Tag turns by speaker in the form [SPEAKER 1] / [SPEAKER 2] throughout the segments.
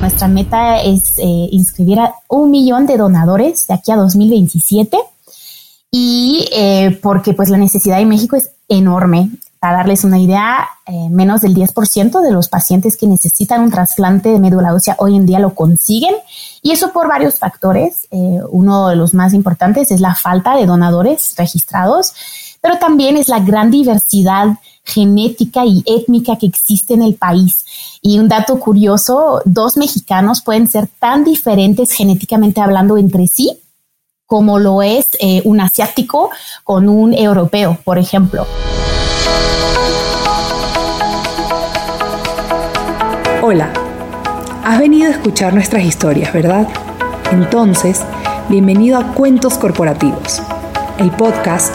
[SPEAKER 1] Nuestra meta es eh, inscribir a un millón de donadores de aquí a 2027 y eh, porque pues la necesidad en México es enorme. Para darles una idea, eh, menos del 10% de los pacientes que necesitan un trasplante de médula ósea hoy en día lo consiguen y eso por varios factores. uno de los más importantes es la falta de donadores registrados, pero también es la gran diversidad genética y étnica que existe en el país. Y un dato curioso, dos mexicanos pueden ser tan diferentes genéticamente hablando entre sí como lo es eh, un asiático con un europeo, por ejemplo.
[SPEAKER 2] Hola, has venido a escuchar nuestras historias, ¿verdad? Entonces, bienvenido a Cuentos Corporativos, el podcast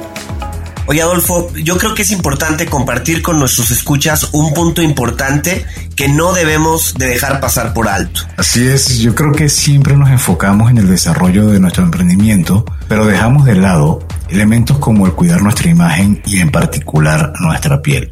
[SPEAKER 3] Oye, Adolfo, yo creo que es importante compartir con nuestros escuchas un punto importante que no debemos de dejar pasar por alto.
[SPEAKER 4] Así es, yo creo que siempre nos enfocamos en el desarrollo de nuestro emprendimiento, pero dejamos de lado elementos como el cuidar nuestra imagen y en particular nuestra piel.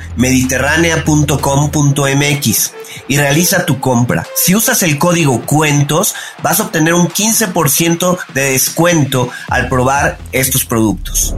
[SPEAKER 3] y realiza tu compra. Si usas el código cuentos, vas a obtener un 15% de descuento al probar estos productos.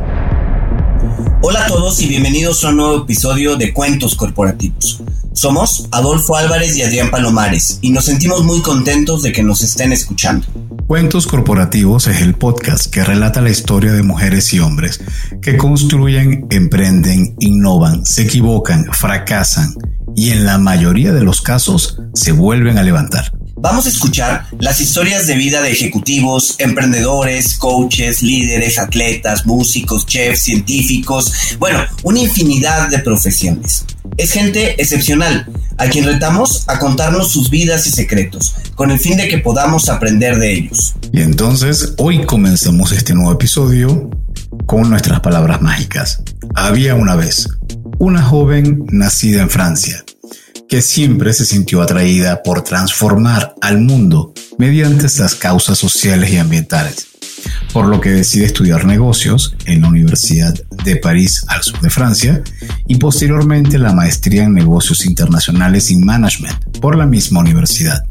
[SPEAKER 3] Hola a todos y bienvenidos a un nuevo episodio de Cuentos Corporativos. Somos Adolfo Álvarez y Adrián Palomares y nos sentimos muy contentos de que nos estén escuchando.
[SPEAKER 4] Cuentos Corporativos es el podcast que relata la historia de mujeres y hombres que construyen, emprenden, innovan, se equivocan, fracasan y en la mayoría de los casos se vuelven a levantar.
[SPEAKER 3] Vamos a escuchar las historias de vida de ejecutivos, emprendedores, coaches, líderes, atletas, músicos, chefs, científicos, bueno, una infinidad de profesiones. Es gente excepcional, a quien retamos a contarnos sus vidas y secretos, con el fin de que podamos aprender de ellos.
[SPEAKER 4] Y entonces, hoy comenzamos este nuevo episodio con nuestras palabras mágicas. Había una vez una joven nacida en Francia que siempre se sintió atraída por transformar al mundo mediante estas causas sociales y ambientales, por lo que decide estudiar negocios en la Universidad de París al sur de Francia y posteriormente la maestría en negocios internacionales y management por la misma universidad.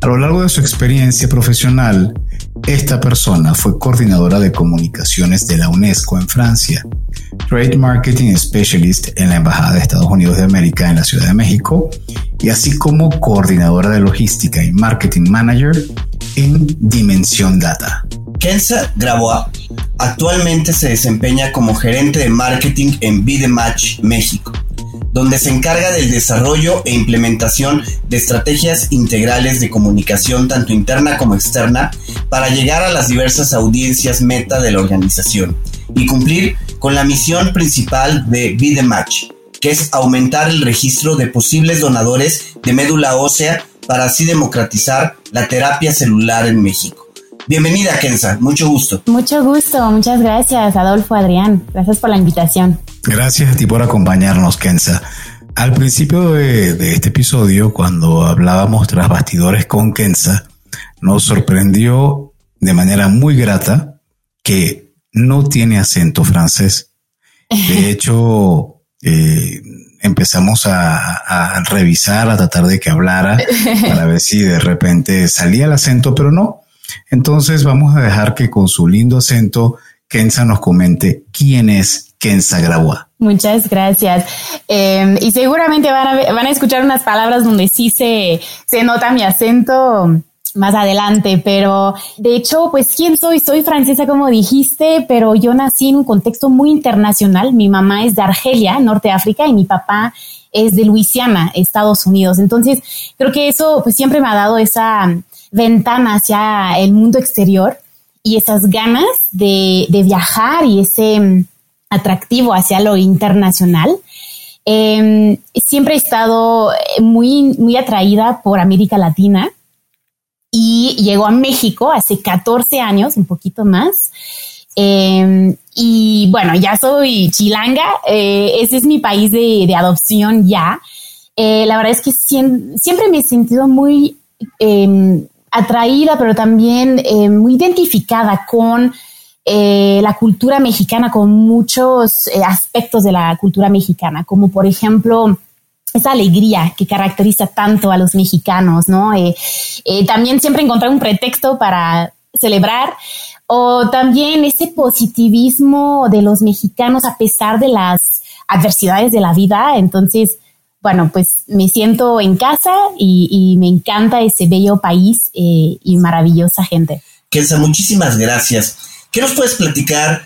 [SPEAKER 4] A lo largo de su experiencia profesional, esta persona fue coordinadora de comunicaciones de la UNESCO en Francia, Trade Marketing Specialist en la Embajada de Estados Unidos de América en la Ciudad de México y así como coordinadora de logística y marketing manager en Dimensión Data.
[SPEAKER 3] Kenza Grabois actualmente se desempeña como gerente de marketing en Match México donde se encarga del desarrollo e implementación de estrategias integrales de comunicación tanto interna como externa para llegar a las diversas audiencias meta de la organización y cumplir con la misión principal de Be Match, que es aumentar el registro de posibles donadores de médula ósea para así democratizar la terapia celular en México. Bienvenida, Kenza. Mucho gusto.
[SPEAKER 1] Mucho gusto. Muchas gracias, Adolfo, Adrián. Gracias por la invitación.
[SPEAKER 4] Gracias a ti por acompañarnos, Kenza. Al principio de, este episodio, cuando hablábamos tras bastidores con Kenza, nos sorprendió de manera muy grata que no tiene acento francés. De hecho, eh, empezamos a, revisar, a tratar de que hablara para ver si de repente salía el acento, pero no. Entonces vamos a dejar que con su lindo acento Kenza nos comente quién es Kenza Grabua.
[SPEAKER 1] Muchas gracias. Em, y seguramente van a, van a escuchar unas palabras donde sí se, se nota mi acento más adelante, pero de hecho, pues, ¿quién soy? Soy francesa, como dijiste, pero yo nací en un contexto muy internacional. Mi mamá es de Argelia, Norte de África, y mi papá es de Luisiana, Estados Unidos. Entonces, creo que eso, pues, siempre me ha dado esa ventana hacia el mundo exterior y esas ganas de, viajar y ese mm, atractivo hacia lo internacional. Em, siempre he estado muy, muy atraída por América Latina y llegó a México hace 14 años, un poquito más. Em, y bueno, ya soy chilanga, eh, ese es mi país de, adopción ya. Eh, la verdad es que siempre, me he sentido muy em, atraída, pero también eh, muy identificada con la cultura mexicana, con muchos aspectos de la cultura mexicana, como por ejemplo esa alegría que caracteriza tanto a los mexicanos, ¿no? Eh, eh, también siempre encontrar un pretexto para celebrar o también ese positivismo de los mexicanos a pesar de las adversidades de la vida. Entonces, bueno, pues me siento en casa y, me encanta ese bello país eh, y maravillosa gente.
[SPEAKER 3] Kelsa, muchísimas gracias. ¿Qué nos puedes platicar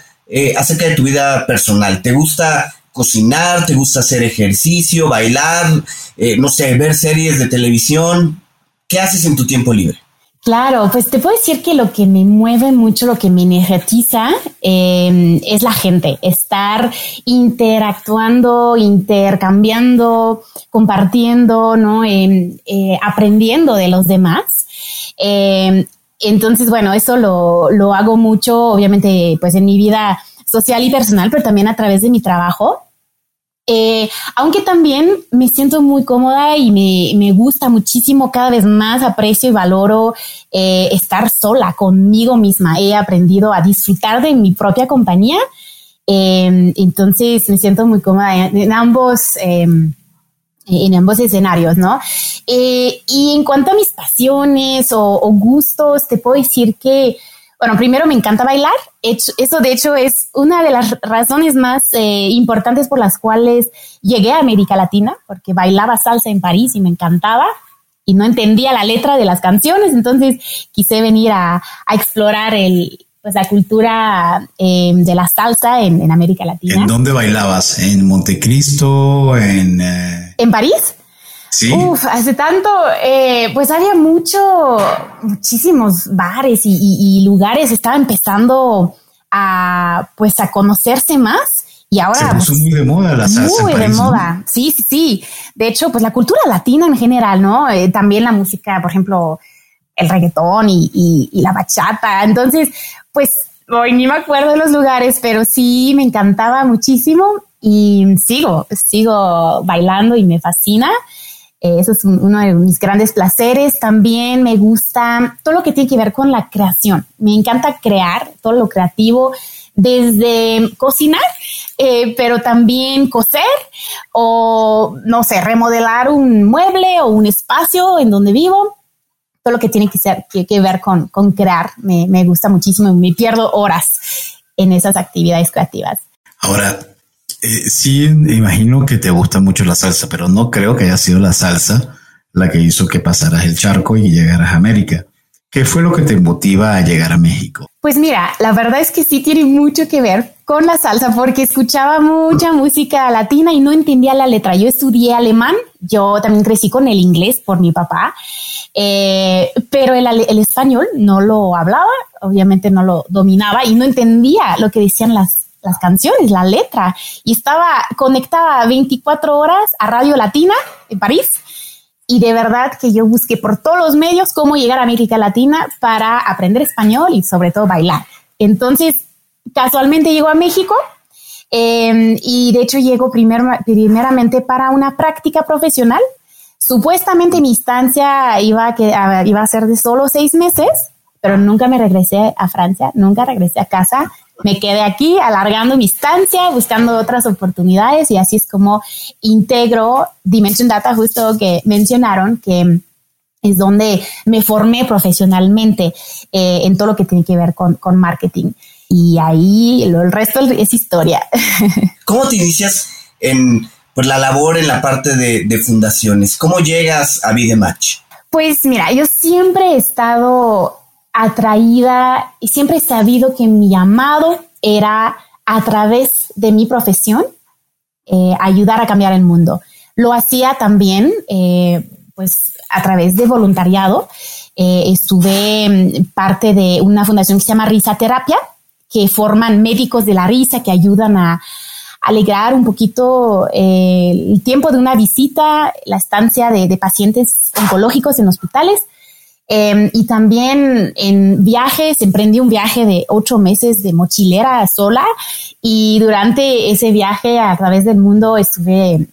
[SPEAKER 3] acerca de tu vida personal? ¿Te gusta cocinar, te gusta hacer ejercicio, bailar, eh, no sé, ver series de televisión. ¿Qué haces en tu tiempo libre?
[SPEAKER 1] Claro, pues te puedo decir que lo que me mueve mucho, lo que me energetiza em, es la gente, estar interactuando, intercambiando, compartiendo, ¿no? Em, eh, aprendiendo de los demás. Em, entonces, bueno, eso lo, lo hago mucho, obviamente, pues en mi vida social y personal, pero también a través de mi trabajo. Eh, aunque también me siento muy cómoda y me, gusta muchísimo, cada vez más aprecio y valoro eh, estar sola conmigo misma. He aprendido a disfrutar de mi propia compañía. Em, entonces me siento muy cómoda en, ambos, em, en ambos escenarios, ¿no? Eh, y en cuanto a mis pasiones o gustos, te puedo decir que bueno, primero me encanta bailar. Eso de hecho es una de las razones más eh, importantes por las cuales llegué a América Latina, porque bailaba salsa en París y me encantaba y no entendía la letra de las canciones, entonces quise venir a, explorar el, pues, la cultura em, de la salsa en, América Latina.
[SPEAKER 4] ¿En dónde bailabas? ¿En Montecristo? ¿En,
[SPEAKER 1] eh? ¿En París? Uf, hace tanto, eh, pues había mucho, muchísimos bares y, lugares estaba empezando a, pues a conocerse más. Y ahora. Se
[SPEAKER 4] puso muy de moda la salsa.
[SPEAKER 1] Muy de moda. Sí, sí, sí. De hecho, pues la cultura latina en general, ¿no? Eh, también la música, por ejemplo, el reggaetón y, la bachata. Entonces, pues hoy ni me acuerdo de los lugares, pero sí me encantaba muchísimo y sigo, sigo bailando y me fascina. Eh, eso es uno de mis grandes placeres. También me gusta todo lo que tiene que ver con la creación. Me encanta crear todo lo creativo, desde cocinar, eh, pero también coser o, no sé, remodelar un mueble o un espacio en donde vivo. Todo lo que tiene que, ver con, con crear me, me gusta muchísimo y me pierdo horas en esas actividades creativas.
[SPEAKER 4] Ahora, eh, sí, imagino que te gusta mucho la salsa, pero no creo que haya sido la salsa la que hizo que pasaras el charco y llegaras a América. ¿Qué fue lo que te motiva a llegar a México?
[SPEAKER 1] Pues mira, la verdad es que sí tiene mucho que ver con la salsa porque escuchaba mucha música latina y no entendía la letra. Yo estudié alemán, yo también crecí con el inglés por mi papá, eh, pero el, el, español no lo hablaba, obviamente no lo dominaba y no entendía lo que decían las las canciones, la letra, y estaba conectada 24 horas a Radio Latina en París. Y de verdad que yo busqué por todos los medios cómo llegar a América Latina para aprender español y sobre todo bailar. Entonces, casualmente llego a México em, y de hecho llego primeramente para una práctica profesional. Supuestamente mi instancia iba a, iba a ser de solo seis meses, pero nunca me regresé a Francia, nunca regresé a casa. Me quedé aquí alargando mi estancia, buscando otras oportunidades y así es como integro Dimension Data, justo que mencionaron, que es donde me formé profesionalmente eh, en todo lo que tiene que ver con, con marketing. Y ahí lo, el resto es historia.
[SPEAKER 3] ¿Cómo te inicias en pues, la labor en la parte de, de fundaciones? ¿Cómo llegas a Vidematch?
[SPEAKER 1] Pues mira, yo siempre he estado atraída y siempre he sabido que mi llamado era a través de mi profesión eh, ayudar a cambiar el mundo. Lo hacía también, eh, pues, a través de voluntariado. Eh, estuve mm, parte de una fundación que se llama Risa Terapia, que forman médicos de la risa que ayudan a alegrar un poquito el tiempo de una visita, la estancia de pacientes oncológicos en hospitales Em, y también en viajes, emprendí un viaje de ocho meses de mochilera sola y durante ese viaje a través del mundo estuve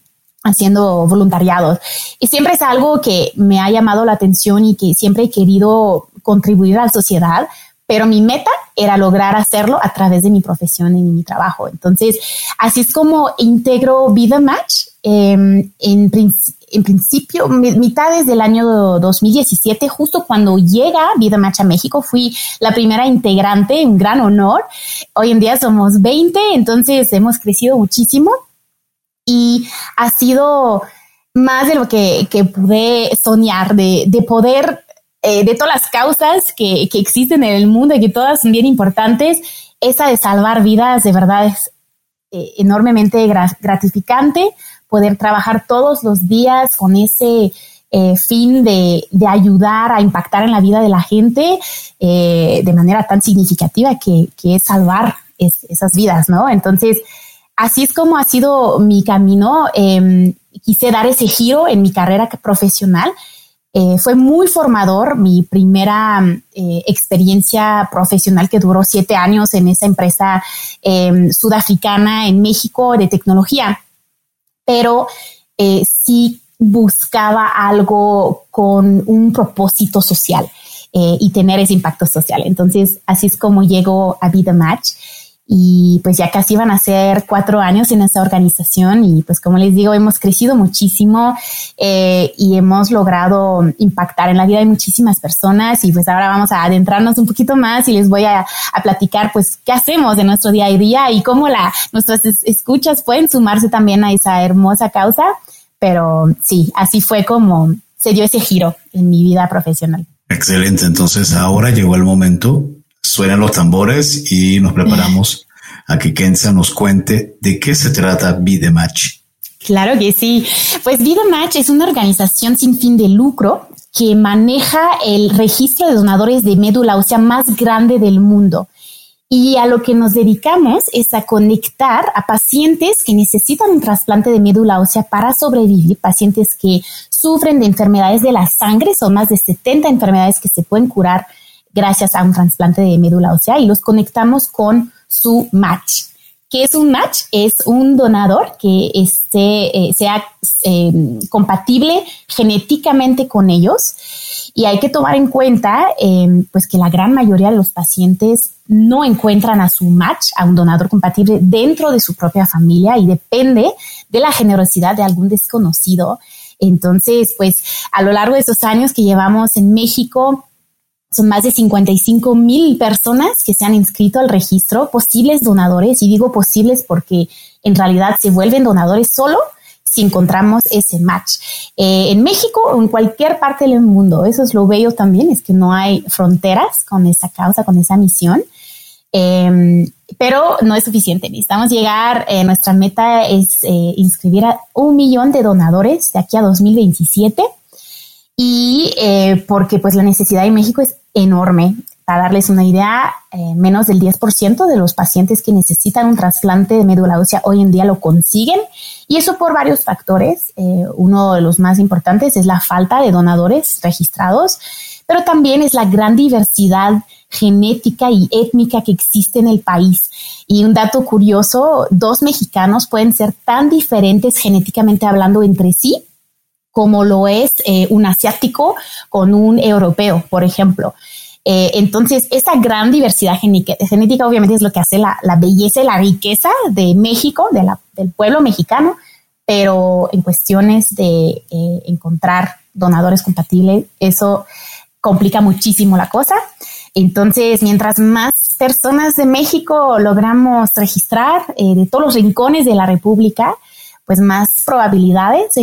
[SPEAKER 1] haciendo voluntariados. Y siempre es algo que me ha llamado la atención y que siempre he querido contribuir a la sociedad, pero mi meta era lograr hacerlo a través de mi profesión y mi trabajo. Entonces, así es como integro Vida Match. Em, en, en, principio, mitad del año 2017, justo cuando llega Vida Match a México, fui la primera integrante, un gran honor. Hoy en día somos 20, entonces hemos crecido muchísimo y ha sido más de lo que, que pude soñar, de, de poder eh, de todas las causas que, que, existen en el mundo y que todas son bien importantes, esa de salvar vidas de verdad es eh, enormemente gratificante poder trabajar todos los días con ese eh, fin de, de, ayudar a impactar en la vida de la gente de manera tan significativa que, que es salvar esas vidas, ¿no? Entonces, así es como ha sido mi camino. Em, quise dar ese giro en mi carrera profesional eh, fue muy formador, mi primera eh, experiencia profesional que duró siete años en esa empresa em, sudafricana en México de tecnología, pero eh, sí buscaba algo con un propósito social y tener ese impacto social. Entonces, así es como llego a The Match y pues ya casi van a ser cuatro años en esta organización y pues como les digo, hemos crecido muchísimo eh, y hemos logrado impactar en la vida de muchísimas personas y pues ahora vamos a adentrarnos un poquito más y les voy a, a platicar pues qué hacemos en nuestro día a día y cómo la, nuestras escuchas pueden sumarse también a esa hermosa causa, pero sí, así fue como se dio ese giro en mi vida profesional.
[SPEAKER 4] Excelente, entonces ahora llegó el momento suenan los tambores y nos preparamos a que Kenza nos cuente de qué se trata Vidematch.
[SPEAKER 1] Claro que sí. Pues Vidematch es una organización sin fin de lucro que maneja el registro de donadores de médula ósea más grande del mundo. Y a lo que nos dedicamos es a conectar a pacientes que necesitan un trasplante de médula ósea para sobrevivir, pacientes que sufren de enfermedades de la sangre, son más de 70 enfermedades que se pueden curar gracias a un trasplante de médula ósea y los conectamos con su match. ¿Qué es un match? Es un donador que esté, eh, sea em, compatible genéticamente con ellos. Y hay que tomar en cuenta em, pues que la gran mayoría de los pacientes no encuentran a su match, a un donador compatible dentro de su propia familia y depende de la generosidad de algún desconocido. Entonces, pues a lo largo de esos años que llevamos en México, son más de 55 mil personas que se han inscrito al registro, posibles donadores, y digo posibles porque en realidad se vuelven donadores solo si encontramos ese match. Eh, en México o en cualquier parte del mundo, eso es lo bello también, es que no hay fronteras con esa causa, con esa misión. Em, pero no es suficiente. Necesitamos llegar, eh, nuestra meta es eh, inscribir a un millón de donadores de aquí a 2027 y porque pues la necesidad en México es enorme. Para darles una idea, eh, menos del 10% de los pacientes que necesitan un trasplante de médula ósea hoy en día lo consiguen y eso por varios factores. Eh, uno de los más importantes es la falta de donadores registrados, pero también es la gran diversidad genética y étnica que existe en el país. Y un dato curioso, dos mexicanos pueden ser tan diferentes genéticamente hablando entre sí como lo es eh, un asiático con un europeo, por ejemplo. Eh, entonces, esa gran diversidad genética, obviamente es lo que hace la, belleza y la riqueza de México, de del pueblo mexicano, pero en cuestiones de eh, encontrar donadores compatibles, eso complica muchísimo la cosa. Entonces, mientras más personas de México logramos registrar eh, de todos los rincones de la República, pues más probabilidades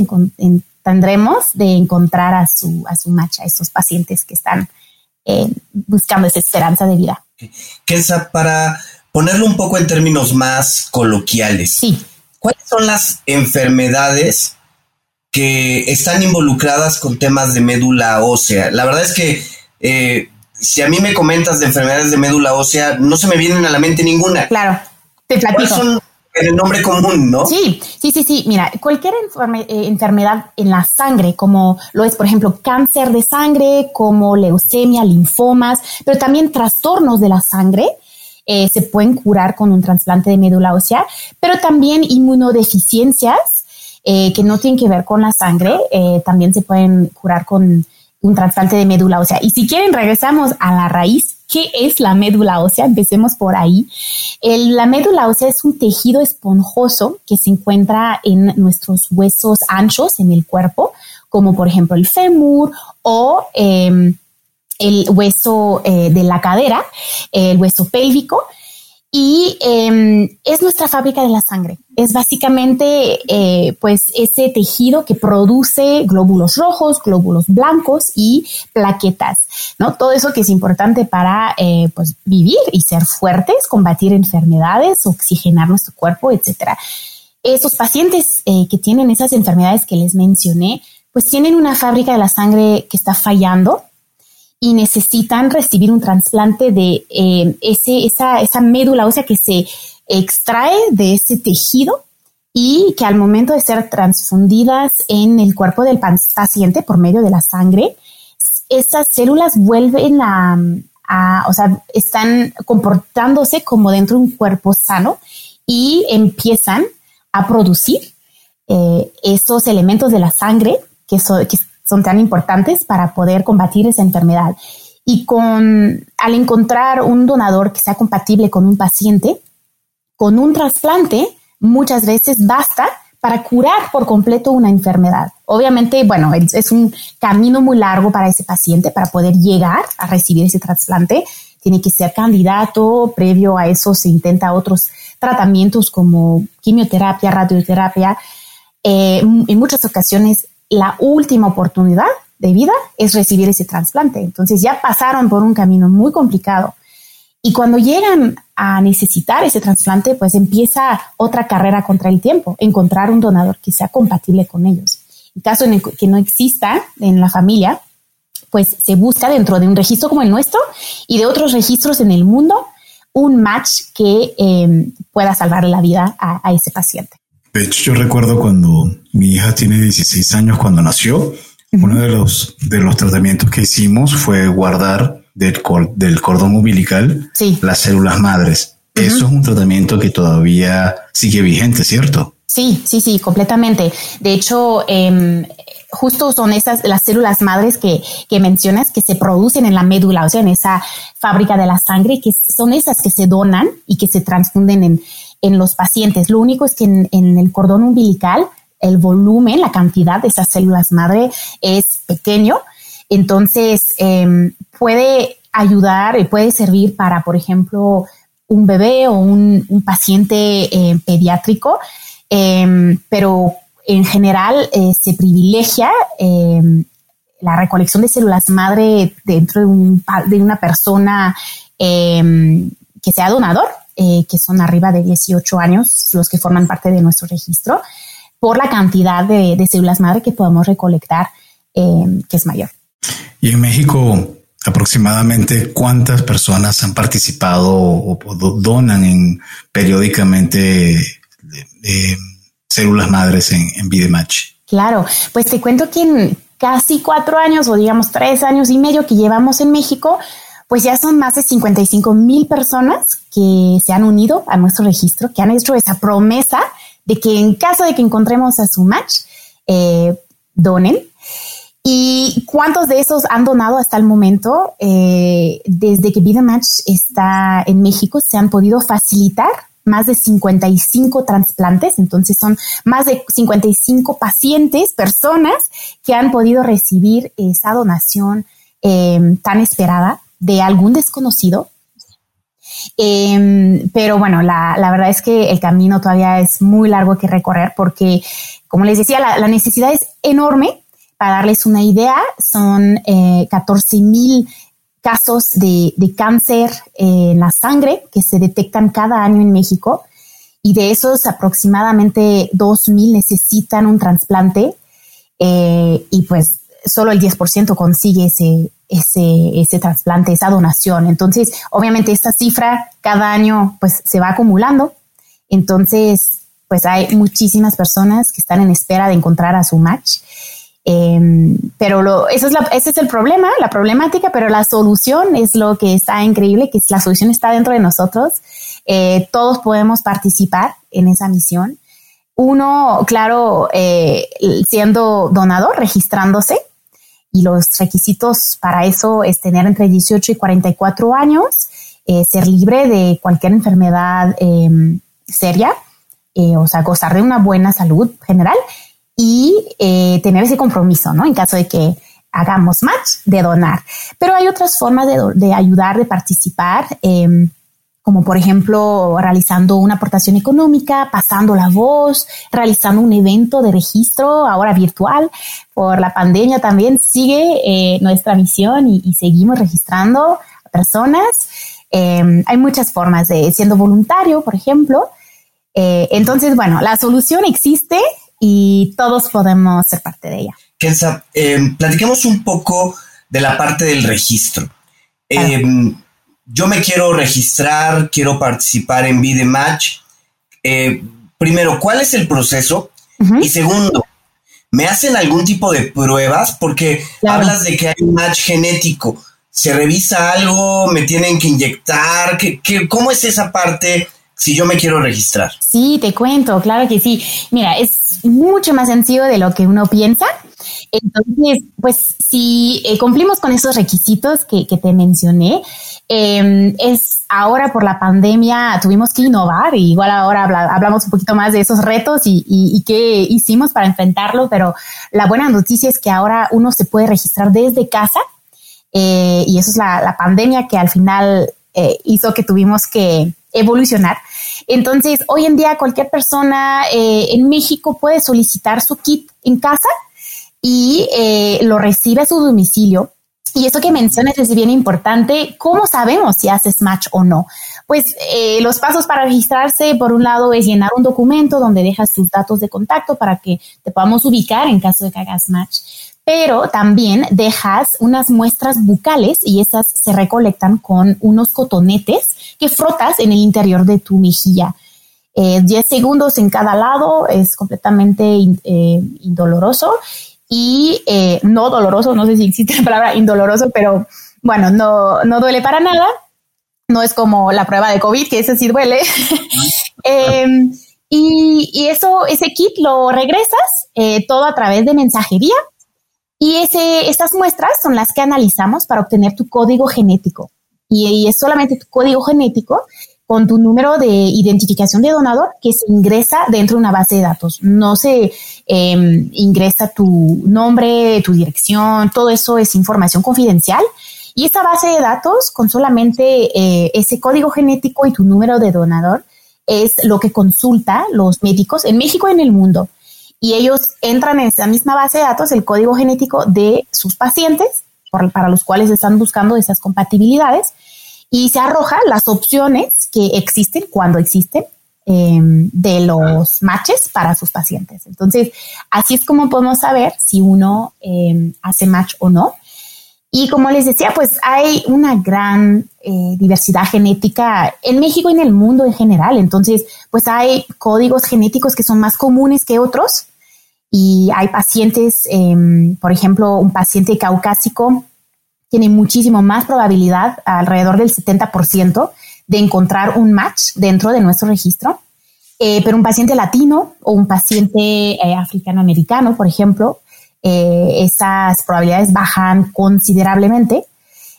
[SPEAKER 1] tendremos de encontrar a su, a su match, a estos pacientes que están eh, buscando esa esperanza de vida.
[SPEAKER 3] Kelsa, para ponerlo un poco en términos más coloquiales,
[SPEAKER 1] sí.
[SPEAKER 3] ¿cuáles son las enfermedades que están involucradas con temas de médula ósea? La verdad es que eh, si a mí me comentas de enfermedades de médula ósea, no se me vienen a la mente ninguna.
[SPEAKER 1] Claro, te platico.
[SPEAKER 3] son el nombre común, ¿no?
[SPEAKER 1] Sí, sí, sí, sí. Mira, cualquier eh, enfermedad en la sangre, como lo es, por ejemplo, cáncer de sangre, como leucemia, linfomas, pero también trastornos de la sangre, eh, se pueden curar con un trasplante de médula ósea, pero también inmunodeficiencias eh, que no tienen que ver con la sangre, también se pueden curar con un trasplante de médula ósea. Y si quieren, regresamos a la raíz. ¿Qué es la médula ósea? Empecemos por ahí. la médula ósea es un tejido esponjoso que se encuentra en nuestros huesos anchos en el cuerpo, como por ejemplo el fémur o em, el hueso eh, de la cadera, el hueso pélvico y em, es nuestra fábrica de la sangre. Es básicamente eh, pues ese tejido que produce glóbulos rojos, glóbulos blancos y plaquetas, ¿no? Todo eso que es importante para eh, pues vivir y ser fuertes, combatir enfermedades, oxigenar nuestro cuerpo, etcétera. Esos pacientes eh, que tienen esas enfermedades que les mencioné, pues tienen una fábrica de la sangre que está fallando y necesitan recibir un trasplante de eh, ese, esa, esa médula ósea que se extrae de ese tejido y que al momento de ser transfundidas en el cuerpo del paciente por medio de la sangre, esas células vuelven a, o sea, están comportándose como dentro de un cuerpo sano y empiezan a producir eh, estos elementos de la sangre que, son que son tan importantes para poder combatir esa enfermedad. Y con, al encontrar un donador que sea compatible con un paciente, con un trasplante, muchas veces basta para curar por completo una enfermedad. Obviamente, bueno, es un camino muy largo para ese paciente para poder llegar a recibir ese trasplante. Tiene que ser candidato, previo a eso se intenta otros tratamientos como quimioterapia, radioterapia. Eh, en muchas ocasiones la última oportunidad de vida es recibir ese trasplante. Entonces ya pasaron por un camino muy complicado. Y cuando llegan a necesitar ese trasplante, pues empieza otra carrera contra el tiempo, encontrar un donador que sea compatible con ellos. En caso en que no exista en la familia, pues se busca dentro de un registro como el nuestro y de otros registros en el mundo un match que eh, pueda salvar la vida a ese paciente.
[SPEAKER 4] De hecho, yo recuerdo cuando mi hija tiene 16 años, cuando nació, uno de los, de los tratamientos que hicimos fue guardar del, del cordón umbilical las células madres. Eso es un tratamiento que todavía sigue vigente, ¿cierto?
[SPEAKER 1] Sí, sí, sí, completamente. De hecho, em, justo son esas las células madres que, que, mencionas que se producen en la médula, o sea, en esa fábrica de la sangre, que son esas que se donan y que se transfunden en, en los pacientes. Lo único es que en, el cordón umbilical el volumen, la cantidad de esas células madre es pequeño. Entonces, em, puede ayudar y puede servir para, por ejemplo, un bebé o un, paciente eh, pediátrico, em, pero en general eh, se privilegia em, la recolección de células madre dentro de, de una persona que sea donador eh, que son arriba de 18 años, los que forman parte de nuestro registro, por la cantidad de, células madre que podemos recolectar, eh, que es mayor.
[SPEAKER 4] Y en México, aproximadamente cuántas personas han participado o, donan en, periódicamente células madres en, en Vidematch?
[SPEAKER 1] Claro, pues te cuento que en casi cuatro años o digamos tres años y medio que llevamos en México, pues ya son más de 55 mil personas que se han unido a nuestro registro, que han hecho esa promesa de que en caso de que encontremos a su match, eh, donen. ¿Y cuántos de esos han donado hasta el momento? Eh, desde que Vida Match está en México, se han podido facilitar más de 55 trasplantes, entonces son más de 55 pacientes, personas que han podido recibir esa donación em, tan esperada de algún desconocido. Em, pero bueno, la, verdad es que el camino todavía es muy largo que recorrer porque, como les decía, la necesidad es enorme para darles una idea, son 14 eh, mil casos de, cáncer en la sangre que se detectan cada año en México y de esos aproximadamente 2 mil necesitan un trasplante eh, y pues solo el 10% consigue ese, ese, ese trasplante, esa donación. Entonces, obviamente esta cifra cada año pues se va acumulando. Entonces, pues hay muchísimas personas que están en espera de encontrar a su match Em, pero lo, eso es ese es el problema, la problemática, pero la solución es lo que está increíble, que la solución está dentro de nosotros. Eh, todos podemos participar en esa misión. Uno, claro, eh, siendo donador, registrándose. Y los requisitos para eso es tener entre 18 y 44 años, eh, ser libre de cualquier enfermedad em, seria, o sea, gozar de una buena salud general y eh, tener ese compromiso, ¿no? En caso de que hagamos match, de donar. Pero hay otras formas de, ayudar, de participar, em, como por ejemplo realizando una aportación económica, pasando la voz, realizando un evento de registro, ahora virtual, por la pandemia también sigue eh, nuestra misión y, seguimos registrando personas. Em, hay muchas formas de siendo voluntario, por ejemplo. Eh, entonces, bueno, la solución existe, y todos podemos ser parte de ella.
[SPEAKER 3] Kenza, eh, platiquemos un poco de la parte del registro. Em, yo me quiero registrar, quiero participar en Be Match. Eh, primero, ¿cuál es el proceso? Y segundo, ¿me hacen algún tipo de pruebas? Porque hablas de que hay un match genético. ¿Se revisa algo? ¿Me tienen que inyectar? ¿Qué, qué, cómo es esa parte si yo me quiero registrar?
[SPEAKER 1] Sí, te cuento, claro que sí. Mira, es mucho más sencillo de lo que uno piensa. Entonces, pues si eh, cumplimos con esos requisitos que, te mencioné, em, es ahora por la pandemia tuvimos que innovar y igual ahora hablamos un poquito más de esos retos y, qué hicimos para enfrentarlo, pero la buena noticia es que ahora uno se puede registrar desde casa eh, y eso es la, pandemia que al final eh, hizo que tuvimos que evolucionar. Entonces, hoy en día cualquier persona eh, en México puede solicitar su kit en casa y lo recibe a su domicilio. Y eso que mencionas es bien importante. ¿Cómo sabemos si haces match o no? Pues eh, los pasos para registrarse, por un lado, es llenar un documento donde dejas tus datos de contacto para que te podamos ubicar en caso de que hagas match pero también dejas unas muestras bucales y esas se recolectan con unos cotonetes que frotas en el interior de tu mejilla. 10 eh, segundos en cada lado es completamente eh, indoloroso y eh, no doloroso, no sé si existe la palabra indoloroso, pero bueno, no, no duele para nada. No es como la prueba de COVID, que ese sí duele. Em, y, y, eso, ese kit lo regresas todo a través de mensajería y ese, estas muestras son las que analizamos para obtener tu código genético. Y, es solamente tu código genético con tu número de identificación de donador que se ingresa dentro de una base de datos. No se em, ingresa tu nombre, tu dirección, todo eso es información confidencial. Y esa base de datos, con solamente eh, ese código genético y tu número de donador, es lo que consulta los médicos en México y en el mundo y ellos entran en esa misma base de datos el código genético de sus pacientes para los cuales están buscando esas compatibilidades y se arroja las opciones que existen cuando existen em, de los matches para sus pacientes. Entonces, así es como podemos saber si uno em, hace match o no. Y como les decía, pues hay una gran eh, diversidad genética en México y en el mundo en general. Entonces, pues hay códigos genéticos que son más comunes que otros. Y hay pacientes, em, por ejemplo, un paciente caucásico tiene muchísimo más probabilidad, alrededor del 70%, de encontrar un match dentro de nuestro registro. Eh, pero un paciente latino o un paciente eh, africano-americano, por ejemplo, eh, esas probabilidades bajan considerablemente.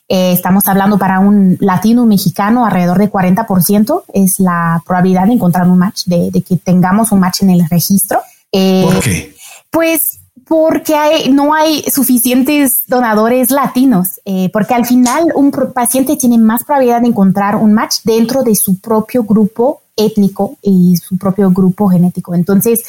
[SPEAKER 1] Eh, estamos hablando para un latino mexicano alrededor de 40% es la probabilidad de encontrar un match, de, que tengamos un match en el registro.
[SPEAKER 4] ¿Por qué?
[SPEAKER 1] Pues porque hay, no hay suficientes donadores latinos, eh, porque al final un paciente tiene más probabilidad de encontrar un match dentro de su propio grupo étnico y su propio grupo genético. Entonces,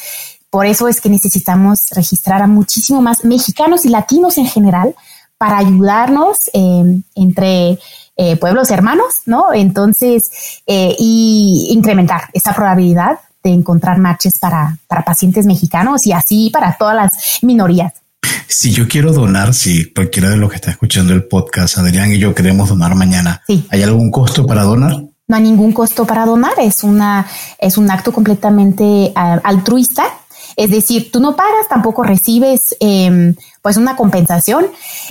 [SPEAKER 1] por eso es que necesitamos registrar a muchísimo más mexicanos y latinos en general para ayudarnos eh, entre eh, pueblos hermanos, ¿no? Entonces, y incrementar esa probabilidad de encontrar matches para, para pacientes mexicanos y así para todas las minorías.
[SPEAKER 4] Si yo quiero donar, si cualquiera de los que está escuchando el podcast, Adrián y yo queremos donar mañana, ¿hay algún costo para donar?
[SPEAKER 1] No hay ningún costo para donar, es una es un acto completamente altruista. Es decir, tú no pagas, tampoco recibes em, pues una compensación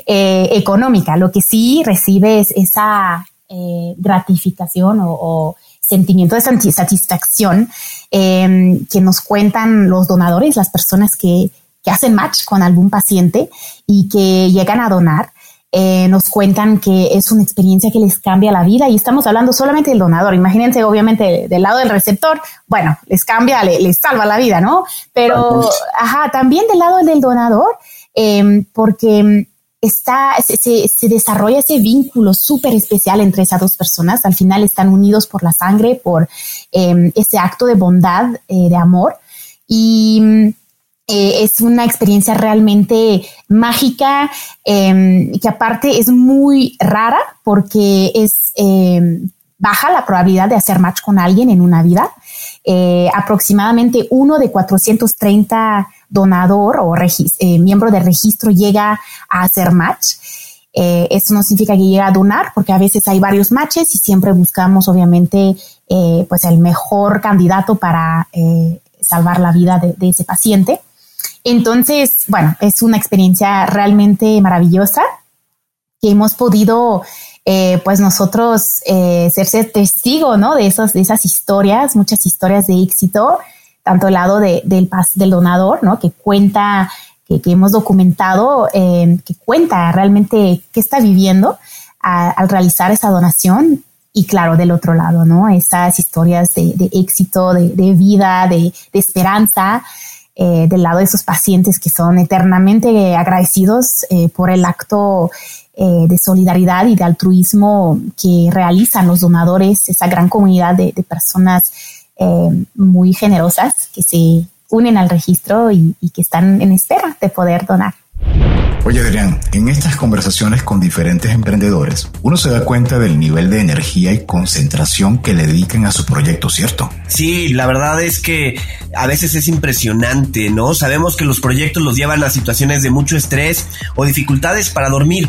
[SPEAKER 1] eh, económica. Lo que sí recibes esa eh, gratificación o sentimiento de satisfacción em, que nos cuentan los donadores, las personas que, hacen match con algún paciente y que llegan a donar. Eh, nos cuentan que es una experiencia que les cambia la vida y estamos hablando solamente del donador. Imagínense, obviamente, del lado del receptor, bueno, les cambia, les, salva la vida, ¿no? Pero, ajá, también del lado del donador, em, porque está, se, se, desarrolla ese vínculo súper especial entre esas dos personas. Al final están unidos por la sangre, por em, ese acto de bondad, eh, de amor. Y eh, es una experiencia realmente mágica, em, que aparte es muy rara porque es em, baja la probabilidad de hacer match con alguien en una vida. Eh, aproximadamente uno de 430 donador o eh, miembro de registro llega a hacer match. Eh, esto no significa que llegue a donar, porque a veces hay varios matches y siempre buscamos, obviamente, eh, pues el mejor candidato para salvar la vida de, ese paciente. Entonces, bueno, es una experiencia realmente maravillosa que hemos podido, pues nosotros, ser testigo, ¿no? De, esos, de esas historias, muchas historias de éxito tanto el lado de, del, del donador, ¿no? Que cuenta, que, hemos documentado, eh, que cuenta realmente qué está viviendo al realizar esa donación. Y claro, del otro lado, ¿no? Esas historias de, éxito, de, vida, de, esperanza, eh, del lado de esos pacientes que son eternamente agradecidos eh, por el acto de solidaridad y de altruismo que realizan los donadores, esa gran comunidad de, personas eh, muy generosas que se unen al registro y, que están en espera de poder donar.
[SPEAKER 4] Oye Adrián, en estas conversaciones con diferentes emprendedores, uno se da cuenta del nivel de energía y concentración que le dedican a su proyecto, ¿cierto?
[SPEAKER 3] Sí, la verdad es que a veces es impresionante, ¿no? Sabemos que los proyectos los llevan a situaciones de mucho estrés o dificultades para dormir.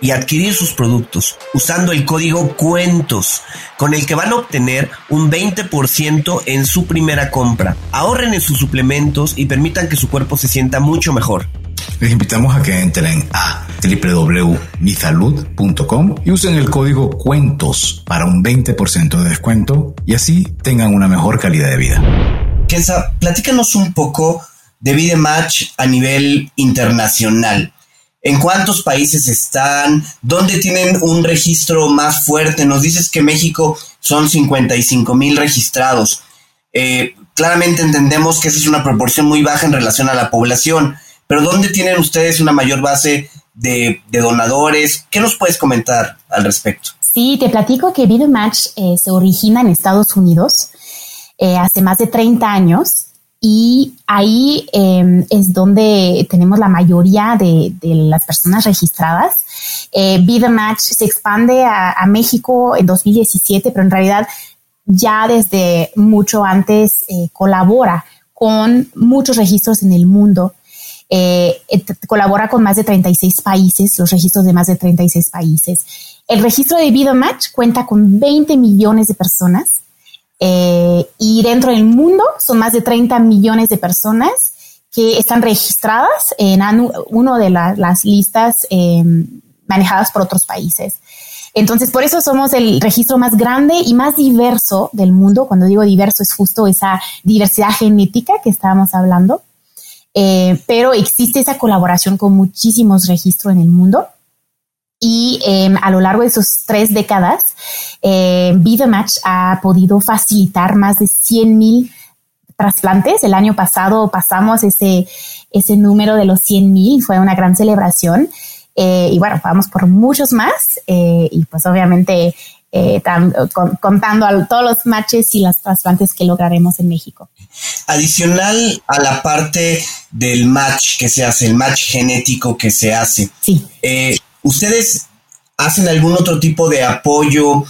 [SPEAKER 3] y adquirir sus productos usando el código cuentos con el que van a obtener un 20% en su primera compra. Ahorren en sus suplementos y permitan que su cuerpo se sienta mucho mejor.
[SPEAKER 4] Les invitamos a que entren a www.misalud.com y usen el código cuentos para un 20% de descuento y así tengan una mejor calidad de vida.
[SPEAKER 3] Kenza, platícanos un poco de Vidematch a nivel internacional en cuántos países están, dónde tienen un registro más fuerte. Nos dices que México son 55 mil registrados. Eh, claramente entendemos que esa es una proporción muy baja en relación a la población, pero ¿dónde tienen ustedes una mayor base de, donadores? ¿Qué nos puedes comentar al respecto?
[SPEAKER 1] Sí, te platico que Video Match eh, se origina en Estados Unidos eh, hace más de 30 años y ahí em, es donde tenemos la mayoría de, las personas registradas. Eh, Match se expande a, México en 2017, pero en realidad ya desde mucho antes eh, colabora con muchos registros en el mundo. Eh, colabora con más de 36 países, los registros de más de 36 países. El registro de Match cuenta con 20 millones de personas eh, y dentro del mundo son más de 30 millones de personas que están registradas en una de las listas em, manejadas por otros países. Entonces, por eso somos el registro más grande y más diverso del mundo. Cuando digo diverso es justo esa diversidad genética que estábamos hablando. Eh, pero existe esa colaboración con muchísimos registros en el mundo. Y em, a lo largo de esas tres décadas, eh, Match ha podido facilitar más de 100 mil trasplantes. El año pasado pasamos ese, ese número de los 100 mil, fue una gran celebración. Eh, y bueno, vamos por muchos más eh, y pues obviamente eh, contando a todos los matches y las trasplantes que lograremos en México.
[SPEAKER 3] Adicional a la parte del match que se hace, el match genético que se hace.
[SPEAKER 1] Sí.
[SPEAKER 3] ¿Ustedes hacen algún otro tipo de apoyo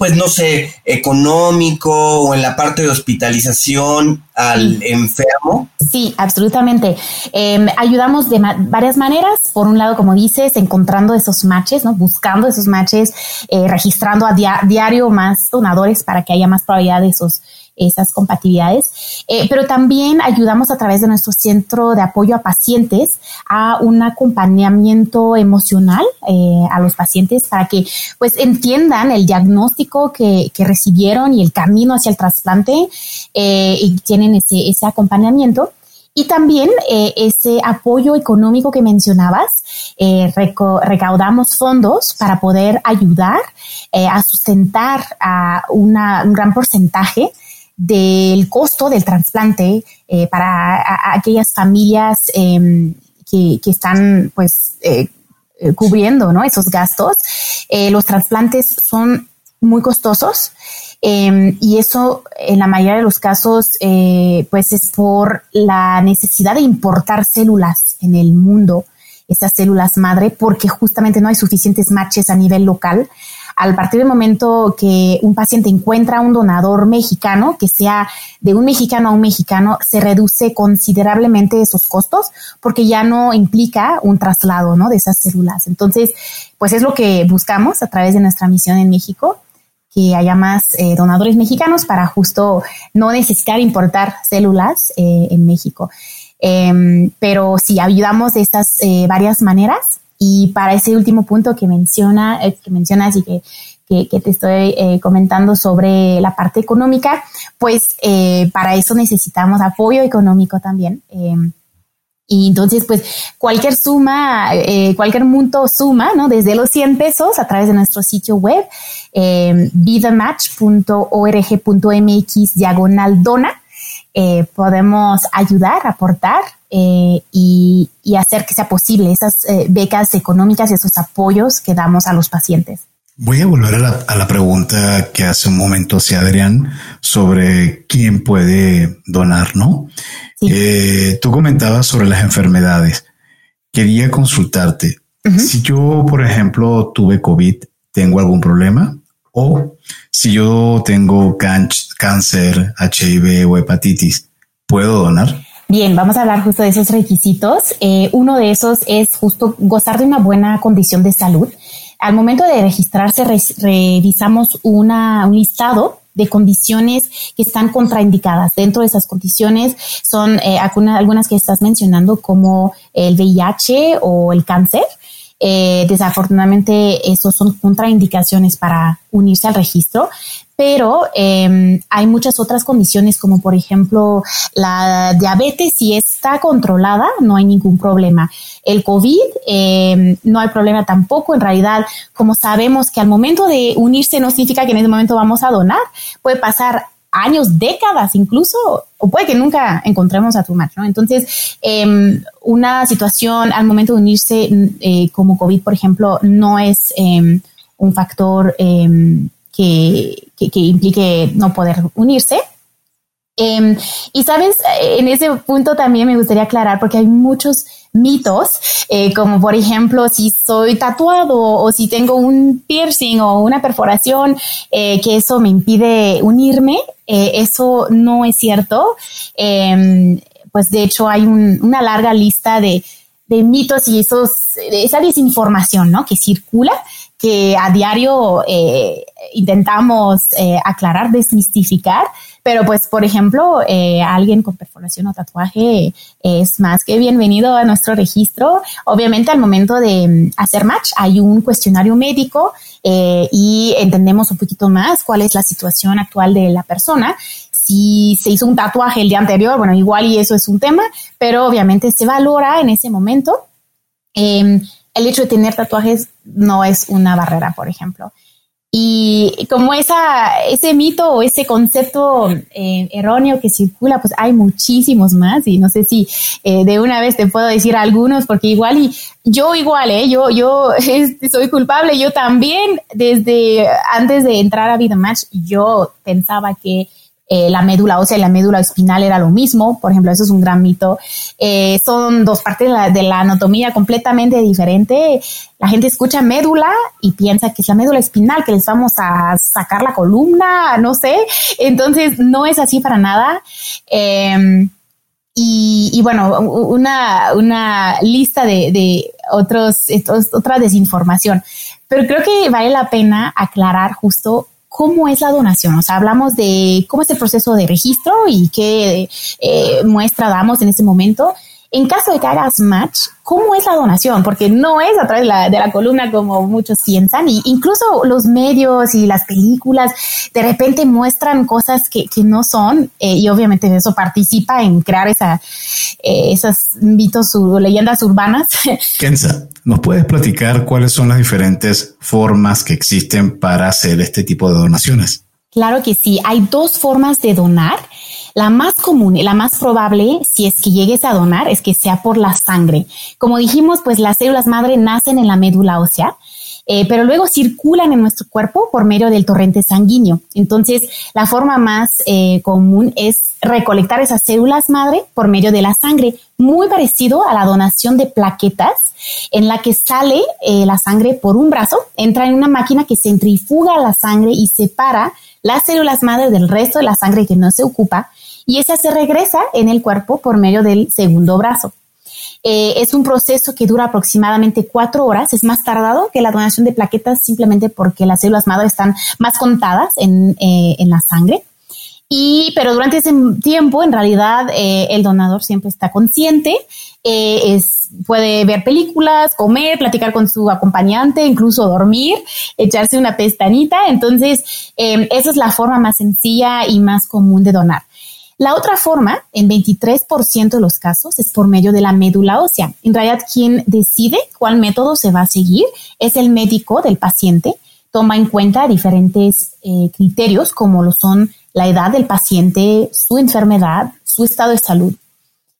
[SPEAKER 3] pues no sé, económico o en la parte de hospitalización al enfermo?
[SPEAKER 1] Sí, absolutamente. Em, ayudamos de varias maneras. Por un lado, como dices, encontrando esos matches, ¿no? Buscando esos matches, eh, registrando a diario más donadores para que haya más probabilidad de esos esas compatibilidades, eh, pero también ayudamos a través de nuestro centro de apoyo a pacientes a un acompañamiento emocional eh, a los pacientes para que pues entiendan el diagnóstico que, que recibieron y el camino hacia el trasplante eh, y tienen ese, ese acompañamiento. Y también ese apoyo económico que mencionabas, recaudamos fondos para poder ayudar a sustentar a una, un gran porcentaje del costo del trasplante eh, para aquellas familias em, que, están pues eh, eh, cubriendo esos gastos. los trasplantes son muy costosos em, y eso en la mayoría de los casos pues es por la necesidad de importar células en el mundo, esas células madre, porque justamente no hay suficientes matches a nivel local al partir del momento que un paciente encuentra un donador mexicano, que sea de un mexicano a un mexicano, se reduce considerablemente esos costos porque ya no implica un traslado ¿no? de esas células. Entonces, pues es lo que buscamos a través de nuestra misión en México que haya más eh, donadores mexicanos para justo no necesitar importar células eh, en México. Em, pero si ayudamos de estas eh, varias maneras, y para ese último punto que menciona, eh, que mencionas y que, que, te estoy eh, comentando sobre la parte económica, pues eh, para eso necesitamos apoyo económico también. y entonces, pues cualquier suma, cualquier monto suma, ¿no? Desde los 100 pesos a través de nuestro sitio web, vidamatch.org.mx diagonal dona, podemos ayudar, aportar eh, y, hacer que sea posible esas eh, becas económicas y esos apoyos que damos a los pacientes.
[SPEAKER 4] Voy a volver a la, pregunta que hace un momento hacía Adrián sobre quién puede donar, ¿no? Eh, tú comentabas sobre las enfermedades. Quería consultarte. Si yo, por ejemplo, tuve COVID, ¿tengo algún problema? O si yo tengo cáncer, HIV o hepatitis, ¿puedo donar?
[SPEAKER 1] Bien, vamos a hablar justo de esos requisitos. Eh, uno de esos es justo gozar de una buena condición de salud. Al momento de registrarse, revisamos una, un listado de condiciones que están contraindicadas. Dentro de esas condiciones son eh, algunas que estás mencionando como el VIH o el cáncer. Eh, desafortunadamente, esos son contraindicaciones para unirse al registro, pero em, hay muchas otras condiciones como por ejemplo la diabetes, si está controlada, no hay ningún problema. El COVID, em, no hay problema tampoco. En realidad, como sabemos que al momento de unirse no significa que en ese momento vamos a donar, puede pasar años, décadas incluso, o puede que nunca encontremos a tu match, ¿no? Entonces, em, una situación al momento de unirse eh, como COVID, por ejemplo, no es un factor em, que, implique no poder unirse. Em, y sabes, en ese punto también me gustaría aclarar, porque hay muchos mitos, eh, como por ejemplo, si soy tatuado o si tengo un piercing o una perforación, eh, que eso me impide unirme, eh, eso no es cierto. Em, pues de hecho hay una larga lista de, mitos y esos, esa desinformación ¿no? que circula, que a diario intentamos aclarar, desmistificar. Pero pues, por ejemplo, eh, alguien con perforación o tatuaje es más que bienvenido a nuestro registro. Obviamente al momento de mm, hacer match hay un cuestionario médico eh, y entendemos un poquito más cuál es la situación actual de la persona. Si se hizo un tatuaje el día anterior, bueno, igual y eso es un tema, pero obviamente se valora en ese momento. Em, el hecho de tener tatuajes no es una barrera, por ejemplo. Y como esa, ese mito o ese concepto eh, erróneo que circula, pues hay muchísimos más y no sé si eh, de una vez te puedo decir algunos porque igual y yo igual, ¿eh? yo, yo soy culpable, yo también desde antes de entrar a Vida Match, yo pensaba que eh, la médula ósea y la médula espinal era lo mismo, por ejemplo, eso es un gran mito. Eh, son dos partes de la, anatomía completamente diferente. La gente escucha médula y piensa que es la médula espinal, que les vamos a sacar la columna, no sé. Entonces, no es así para nada. Em, y, bueno, una, una lista de, de otros, desinformación. Pero creo que vale la pena aclarar justo cómo es la donación. O sea, hablamos de cómo es el proceso de registro y qué eh, muestra damos en ese momento. En caso de que hagas match, ¿cómo es la donación? Porque no es a través de la, de la columna como muchos piensan. Y incluso los medios y las películas de repente muestran cosas que, que no son. Eh, y obviamente eso participa en crear esa, eh, esas mitos o leyendas urbanas.
[SPEAKER 4] Kenza, ¿nos puedes platicar cuáles son las diferentes formas que existen para hacer este tipo de donaciones?
[SPEAKER 1] Claro que sí. Hay dos formas de donar. La más común y la más probable, si es que llegues a donar, es que sea por la sangre. Como dijimos, pues las células madre nacen en la médula ósea, eh, pero luego circulan en nuestro cuerpo por medio del torrente sanguíneo. Entonces, la forma más eh, común es recolectar esas células madre por medio de la sangre, muy parecido a la donación de plaquetas, en la que sale eh, la sangre por un brazo, entra en una máquina que centrifuga la sangre y separa las células madre del resto de la sangre que no se ocupa y esa se regresa en el cuerpo por medio del segundo brazo. Eh, es un proceso que dura aproximadamente cuatro horas, es más tardado que la donación de plaquetas simplemente porque las células madre están más contadas en, eh, en la sangre. Y, pero durante ese tiempo, en realidad, eh, el donador siempre está consciente, es, puede ver películas, comer, platicar con su acompañante, incluso dormir, echarse una pestañita. Entonces, esa es la forma más sencilla y más común de donar. La otra forma, en 23% de los casos, es por medio de la médula ósea. En realidad, quien decide cuál método se va a seguir es el médico del paciente. Toma en cuenta diferentes eh, criterios como lo son la edad del paciente, su enfermedad, su estado de salud.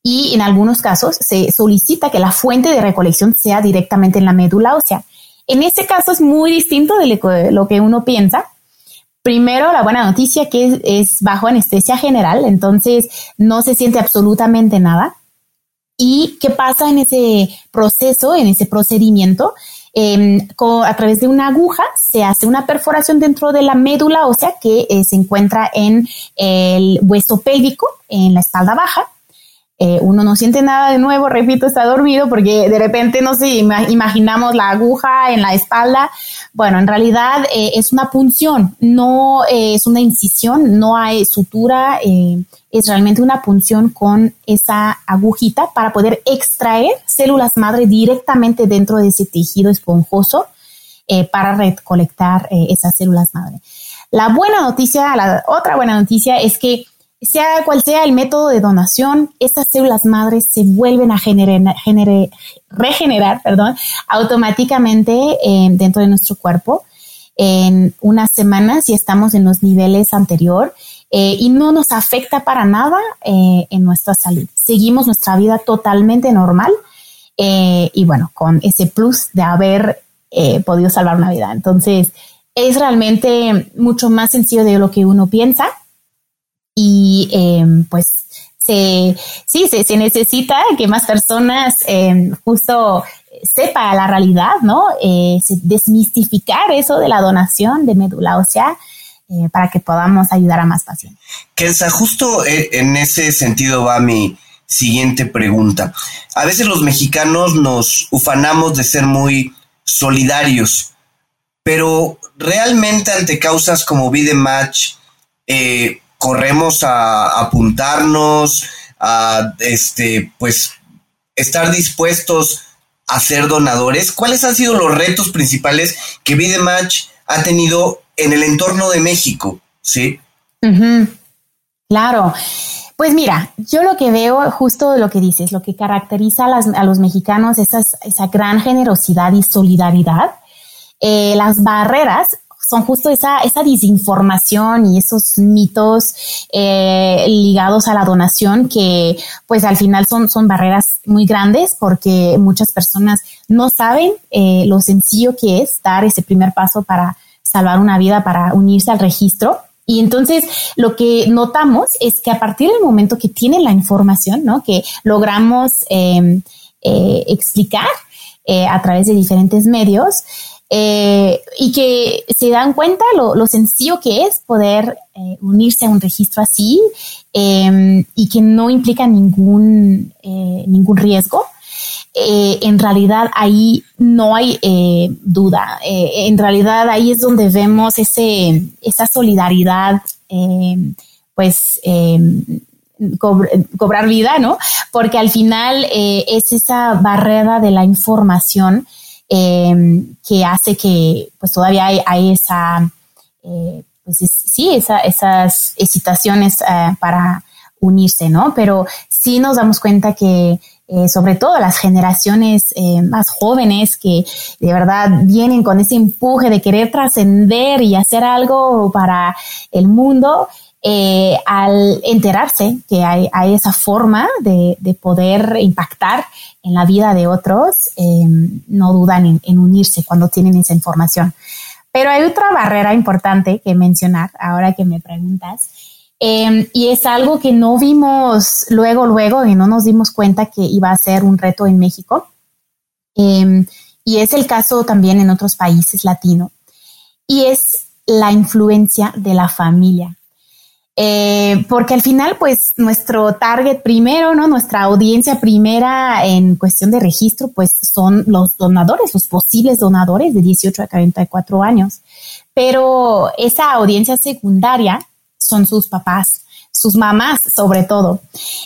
[SPEAKER 1] Y en algunos casos se solicita que la fuente de recolección sea directamente en la médula ósea. En este caso es muy distinto de lo que uno piensa, Primero, la buena noticia que es, bajo anestesia general, entonces no se siente absolutamente nada. ¿Y qué pasa en ese proceso, en ese procedimiento? Em, a través de una aguja se hace una perforación dentro de la médula ósea que eh, se encuentra en el hueso pélvico, en la espalda baja. Eh, uno no siente nada de nuevo, repito, está dormido porque de repente no sé, imaginamos la aguja en la espalda. Bueno, en realidad eh, es una punción, no eh, es una incisión, no hay sutura, es realmente una punción con esa agujita para poder extraer células madre directamente dentro de ese tejido esponjoso para recolectar esas células madre. La buena noticia, la otra buena noticia es que sea cual sea el método de donación, estas células madres se vuelven a generar, regenerar perdón, automáticamente eh, dentro de nuestro cuerpo en unas semanas y estamos en los niveles anterior eh, y no nos afecta para nada eh, en nuestra salud. Seguimos nuestra vida totalmente normal y bueno, con ese plus de haber eh, podido salvar una vida. Entonces, es realmente mucho más sencillo de lo que uno piensa y em, pues se, sí, se, se, necesita que más personas em, justo sepa la realidad, ¿no? Eh, desmistificar eso de la donación de médula ósea eh, para que podamos ayudar a más pacientes.
[SPEAKER 3] Kenza, justo eh, en ese sentido va mi siguiente pregunta. A veces los mexicanos nos ufanamos de ser muy solidarios, pero realmente ante causas como Vida Match, corremos a apuntarnos, a este, pues estar dispuestos a ser donadores. ¿Cuáles han sido los retos principales que Vidematch ha tenido en el entorno de México? Sí.
[SPEAKER 1] Claro. Pues mira, yo lo que veo, justo lo que dices, lo que caracteriza a, los mexicanos es esa, gran generosidad y solidaridad. Eh, las barreras son justo esa, esa desinformación y esos mitos eh, ligados a la donación que pues al final son, son barreras muy grandes porque muchas personas no saben eh, lo sencillo que es dar ese primer paso para salvar una vida, para unirse al registro. Y entonces lo que notamos es que a partir del momento que tienen la información, ¿no? Que logramos em, eh, explicar a través de diferentes medios, eh, y que se dan cuenta lo, lo sencillo que es poder eh, unirse a un registro así em, y que no implica ningún, eh, ningún riesgo. en realidad ahí no hay duda. en realidad ahí es donde vemos ese, esa solidaridad, em, pues em, cobrar vida, ¿no? Porque al final es esa barrera de la información Em, que hace que pues todavía hay, esa, eh, pues sí, esas excitaciones eh, para unirse, ¿no? Pero sí nos damos cuenta que eh, sobre todo las generaciones más jóvenes que de verdad vienen con ese empuje de querer trascender y hacer algo para el mundo, eh, al enterarse que hay, esa forma de, poder impactar en la vida de otros, eh, no dudan en, unirse cuando tienen esa información. Pero hay otra barrera importante que mencionar ahora que me preguntas. Eh, y es algo que no vimos luego, luego, y no nos dimos cuenta que iba a ser un reto en México. y es el caso también en otros países latinos. Y es la influencia de la familia. Eh, porque al final, pues nuestro target primero, ¿no? Nuestra audiencia primera en cuestión de registro, pues son los donadores, los posibles donadores de 18 a 44 años. Pero esa audiencia secundaria son sus papás, sus mamás sobre todo.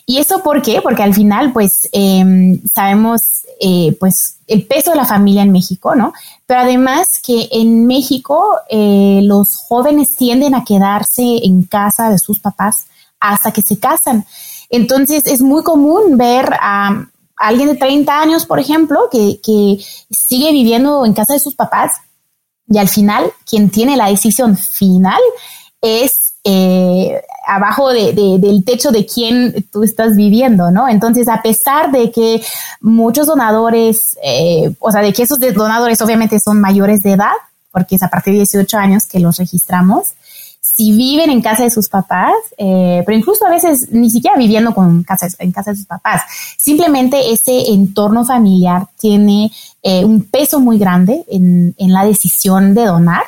[SPEAKER 1] ¿Y eso por qué? Porque al final, pues, em, sabemos, eh, pues, el peso de la familia en México, ¿no? Pero además que en México eh, los jóvenes tienden a quedarse en casa de sus papás hasta que se casan. Entonces es muy común ver a alguien de 30 años, por ejemplo, que, que sigue viviendo en casa de sus papás y al final quien tiene la decisión final es eh, abajo del techo de quién tú estás viviendo, ¿no? Entonces, a pesar de que muchos donadores, eh, o sea, de que esos donadores obviamente son mayores de edad, porque es a partir de 18 años que los registramos, si viven en casa de sus papás, eh, pero incluso a veces ni siquiera viviendo con casa, en casa de sus papás, simplemente ese entorno familiar tiene un peso muy grande en, en la decisión de donar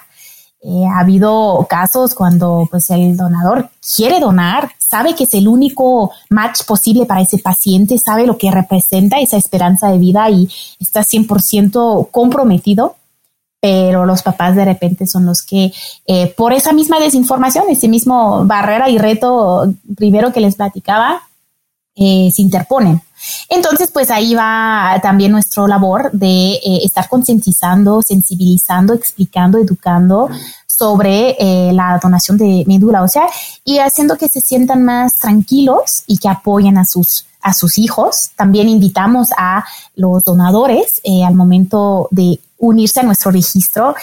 [SPEAKER 1] eh, ha habido casos cuando pues el donador quiere donar, sabe que es el único match posible para ese paciente, sabe lo que representa esa esperanza de vida y está 100% comprometido, pero los papás de repente son los que eh, por esa misma desinformación, ese mismo barrera y reto primero que les platicaba, eh, se interponen. Entonces, pues ahí va también nuestra labor de eh, estar concientizando, sensibilizando, explicando, educando sobre eh, la donación de médula ósea y haciendo que se sientan más tranquilos y que apoyen a sus a sus hijos. También invitamos a los donadores al momento de unirse a nuestro registro,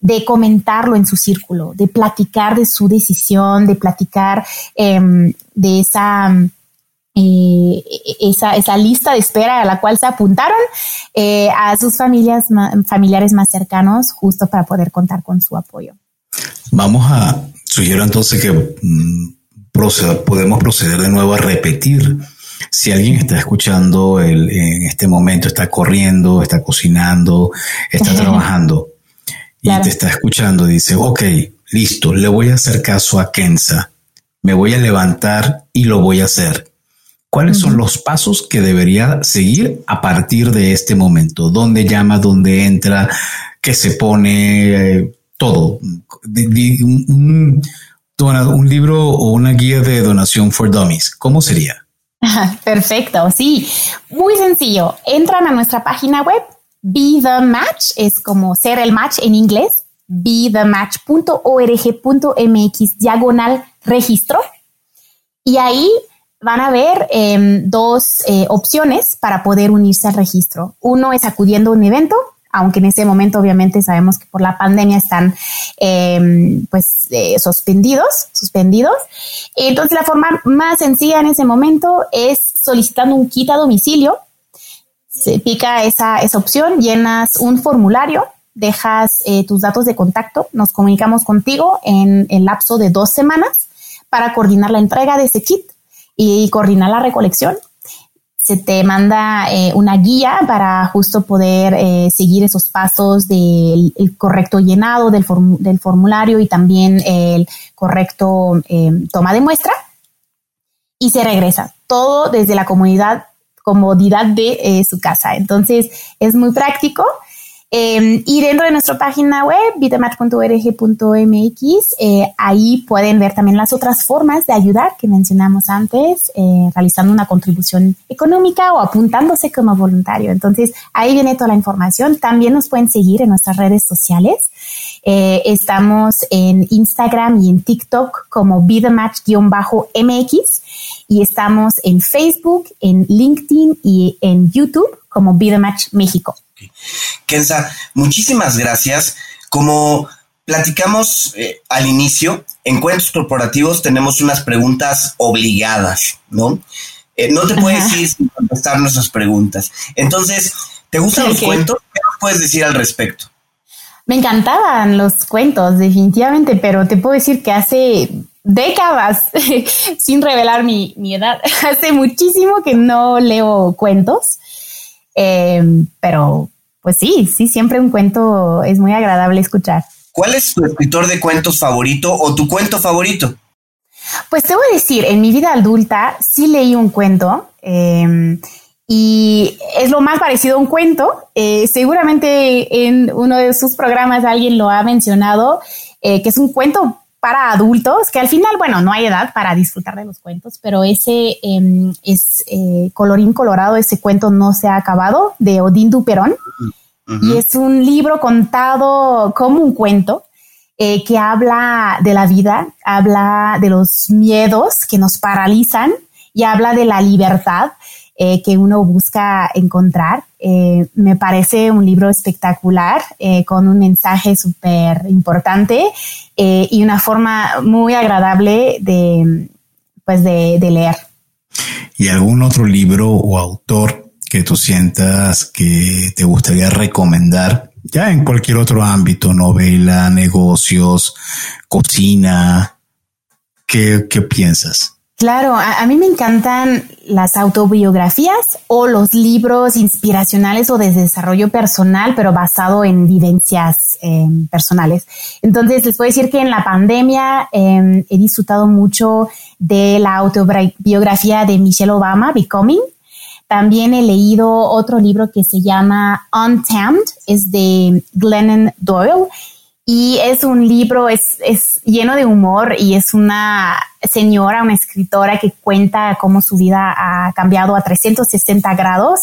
[SPEAKER 1] de comentarlo en su círculo, de platicar de su decisión, de platicar em, de esa eh, esa, esa, lista de espera a la cual se apuntaron eh, a sus familias, familiares más cercanos, justo para poder contar con su apoyo.
[SPEAKER 4] Vamos a, sugiero entonces que mm, podemos proceder de nuevo a repetir. Si alguien está escuchando el, en este momento, está corriendo, está cocinando, está trabajando y te está escuchando, dice, ok, listo, le voy a hacer caso a Kenza, me voy a levantar y lo voy a hacer ¿Cuáles son los pasos que debería seguir a partir de este momento? ¿Dónde llama? ¿Dónde entra? ¿Qué se pone? Eh, todo. un, libro o una guía de donación for dummies. ¿Cómo sería?
[SPEAKER 1] Perfecto, sí. Muy sencillo. Entran a nuestra página web. Be the Match es como ser el match en inglés. bethematch.org.mx diagonal registro. Y ahí van a ver em, dos eh, opciones para poder unirse al registro. Uno es acudiendo a un evento, aunque en ese momento obviamente sabemos que por la pandemia están em, pues eh, suspendidos, suspendidos. Entonces la forma más sencilla en ese momento es solicitando un kit a domicilio. Se pica esa, esa opción, llenas un formulario, dejas eh, tus datos de contacto, nos comunicamos contigo en el lapso de dos semanas para coordinar la entrega de ese kit y coordinar la recolección. Se te manda eh, una guía para justo poder eh, seguir esos pasos del correcto llenado del, del, formulario y también el correcto eh, toma de muestra. Y se regresa todo desde la comunidad, comodidad de su casa. Entonces es muy práctico Em, y dentro de nuestra página web, bitamatch.org.mx, eh, ahí pueden ver también las otras formas de ayudar que mencionamos antes, eh, realizando una contribución económica o apuntándose como voluntario. Entonces, ahí viene toda la información. También nos pueden seguir en nuestras redes sociales. Eh, estamos en Instagram y en TikTok como BeTheMatch-MX y estamos en Facebook, en LinkedIn y en YouTube como BeTheMatch México.
[SPEAKER 3] Kenza, muchísimas gracias. Como platicamos eh, al inicio, en cuentos corporativos tenemos unas preguntas obligadas, ¿no? Eh, no te puedes ir sin contestar nuestras preguntas. Entonces, ¿te gustan los cuentos? ¿Qué nos puedes decir al respecto?
[SPEAKER 1] Me encantaban los cuentos, definitivamente, pero te puedo decir que hace décadas, sin revelar mi, mi edad, hace muchísimo que no leo cuentos. Em, pero pues sí, sí, siempre un cuento es muy agradable escuchar.
[SPEAKER 3] ¿Cuál es tu escritor de cuentos favorito o tu cuento favorito?
[SPEAKER 1] Pues te voy a decir, en mi vida adulta sí leí un cuento em, y es lo más parecido a un cuento. Eh, seguramente en uno de sus programas alguien lo ha mencionado, eh, que es un cuento para adultos, que al final, bueno, no hay edad para disfrutar de los cuentos, pero ese em, es eh, colorín colorado, ese cuento no se ha acabado, de Odín Duperón. Y es un libro contado como un cuento eh, que habla de la vida, habla de los miedos que nos paralizan y habla de la libertad eh, que uno busca encontrar. Eh, me parece un libro espectacular, eh, con un mensaje súper importante y una forma muy agradable de, pues de, leer.
[SPEAKER 4] ¿Y algún otro libro o autor que tú sientas que te gustaría recomendar ya en cualquier otro ámbito, novela, negocios, cocina? ¿Qué, qué piensas?
[SPEAKER 1] Claro, a, mí me encantan las autobiografías o los libros inspiracionales o de desarrollo personal, pero basado en vivencias em, personales. Entonces, les puedo decir que en la pandemia em, he disfrutado mucho de la autobiografía de Michelle Obama, Becoming. También he leído otro libro que se llama Untamed, es de Glennon Doyle y es un libro, es, es, lleno de humor y es una señora, una escritora que cuenta cómo su vida ha cambiado a 360 grados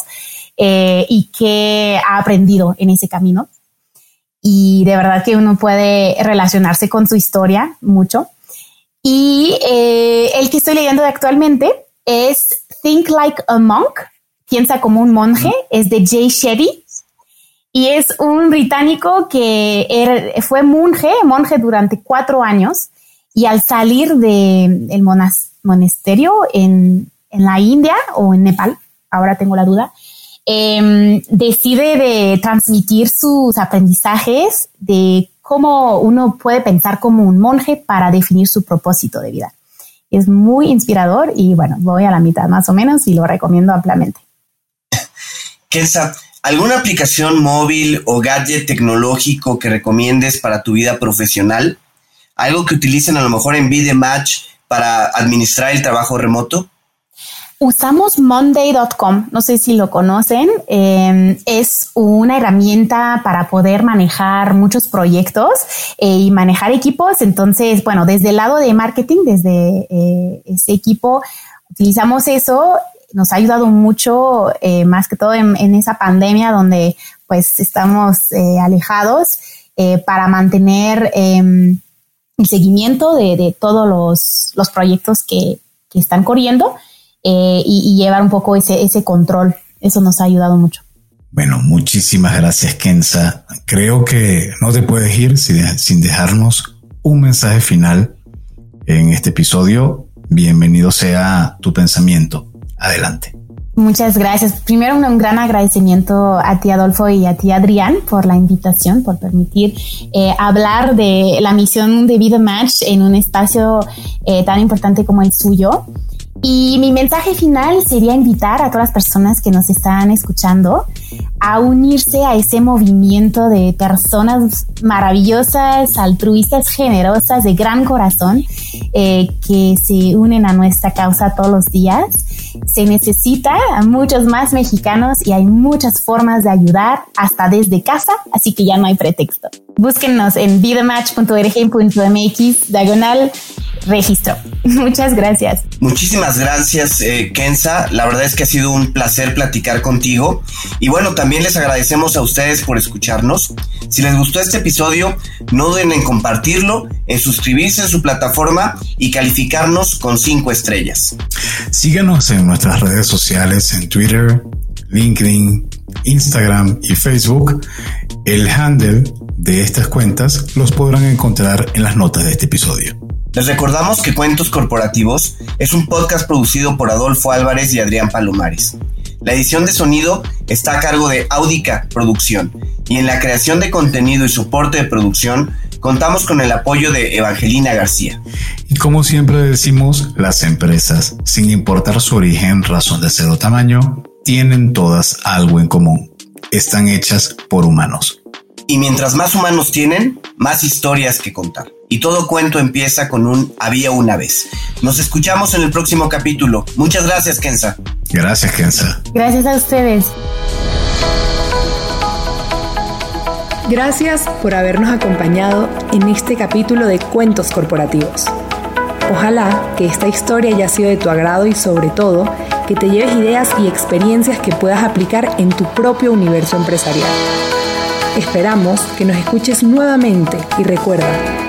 [SPEAKER 1] eh, y que ha aprendido en ese camino. Y de verdad que uno puede relacionarse con su historia mucho. Y eh, el que estoy leyendo actualmente es Think Like a Monk, piensa como un monje, es de Jay Shetty y es un británico que fue monje, monje durante cuatro años y al salir del de monasterio en en la India o en Nepal, ahora tengo la duda, em, decide de transmitir sus aprendizajes de cómo uno puede pensar como un monje para definir su propósito de vida. Es muy inspirador y bueno, voy a la mitad más o menos y lo recomiendo ampliamente.
[SPEAKER 3] Kenza, ¿alguna aplicación móvil o gadget tecnológico que recomiendes para tu vida profesional? ¿Algo que utilicen a lo mejor en Match para administrar el trabajo remoto?
[SPEAKER 1] Usamos monday.com, no sé si lo conocen, em, es una herramienta para poder manejar muchos proyectos eh, y manejar equipos. Entonces, bueno, desde el lado de marketing, desde eh, ese equipo, utilizamos eso. Nos ha ayudado mucho, eh, más que todo en, esa pandemia donde pues estamos alejados para mantener em, el seguimiento de, todos los, proyectos que, que están corriendo eh, y, llevar un poco ese, ese control. Eso nos ha ayudado mucho.
[SPEAKER 4] Bueno, muchísimas gracias, Kenza. Creo que no te puedes ir sin dejarnos un mensaje final en este episodio. Bienvenido sea tu pensamiento. Adelante.
[SPEAKER 1] Muchas gracias. Primero, un, gran agradecimiento a ti, Adolfo, y a ti, Adrián, por la invitación, por permitir eh, hablar de la misión de Vida Match en un espacio eh, tan importante como el suyo. Y mi mensaje final sería invitar a todas las personas que nos están escuchando a unirse a ese movimiento de personas maravillosas, altruistas, generosas, de gran corazón, eh, que se unen a nuestra causa todos los días. Se necesita a muchos más mexicanos y hay muchas formas de ayudar, hasta desde casa, así que ya no hay pretexto. Búsquenos en vidamatch.org.mx, diagonal registro. Muchas gracias.
[SPEAKER 3] Muchísimas gracias, eh, Kenza. La verdad es que ha sido un placer platicar contigo. Y bueno, también les agradecemos a ustedes por escucharnos. Si les gustó este episodio, no duden en compartirlo, en suscribirse en su plataforma y calificarnos con cinco estrellas.
[SPEAKER 4] Síganos en nuestras redes sociales en Twitter, LinkedIn, Instagram y Facebook. El handle de estas cuentas los podrán encontrar en las notas de este episodio.
[SPEAKER 3] Les recordamos que Cuentos Corporativos es un podcast producido por Adolfo Álvarez y Adrián Palomares. La edición de sonido está a cargo de Audica Producción y en la creación de contenido y soporte de producción contamos con el apoyo de Evangelina García.
[SPEAKER 4] Y como siempre decimos, las empresas, sin importar su origen, razón de ser o tamaño, tienen todas algo en común. Están hechas por humanos.
[SPEAKER 3] Y mientras más humanos tienen, más historias que contar. Y todo cuento empieza con un había una vez. Nos escuchamos en el próximo capítulo. Muchas gracias, Kenza.
[SPEAKER 4] Gracias, Kenza.
[SPEAKER 1] Gracias a ustedes.
[SPEAKER 2] Gracias por habernos acompañado en este capítulo de Cuentos Corporativos. Ojalá que esta historia haya sido de tu agrado y sobre todo que te lleves ideas y experiencias que puedas aplicar en tu propio universo empresarial. Esperamos que nos escuches nuevamente y recuerda,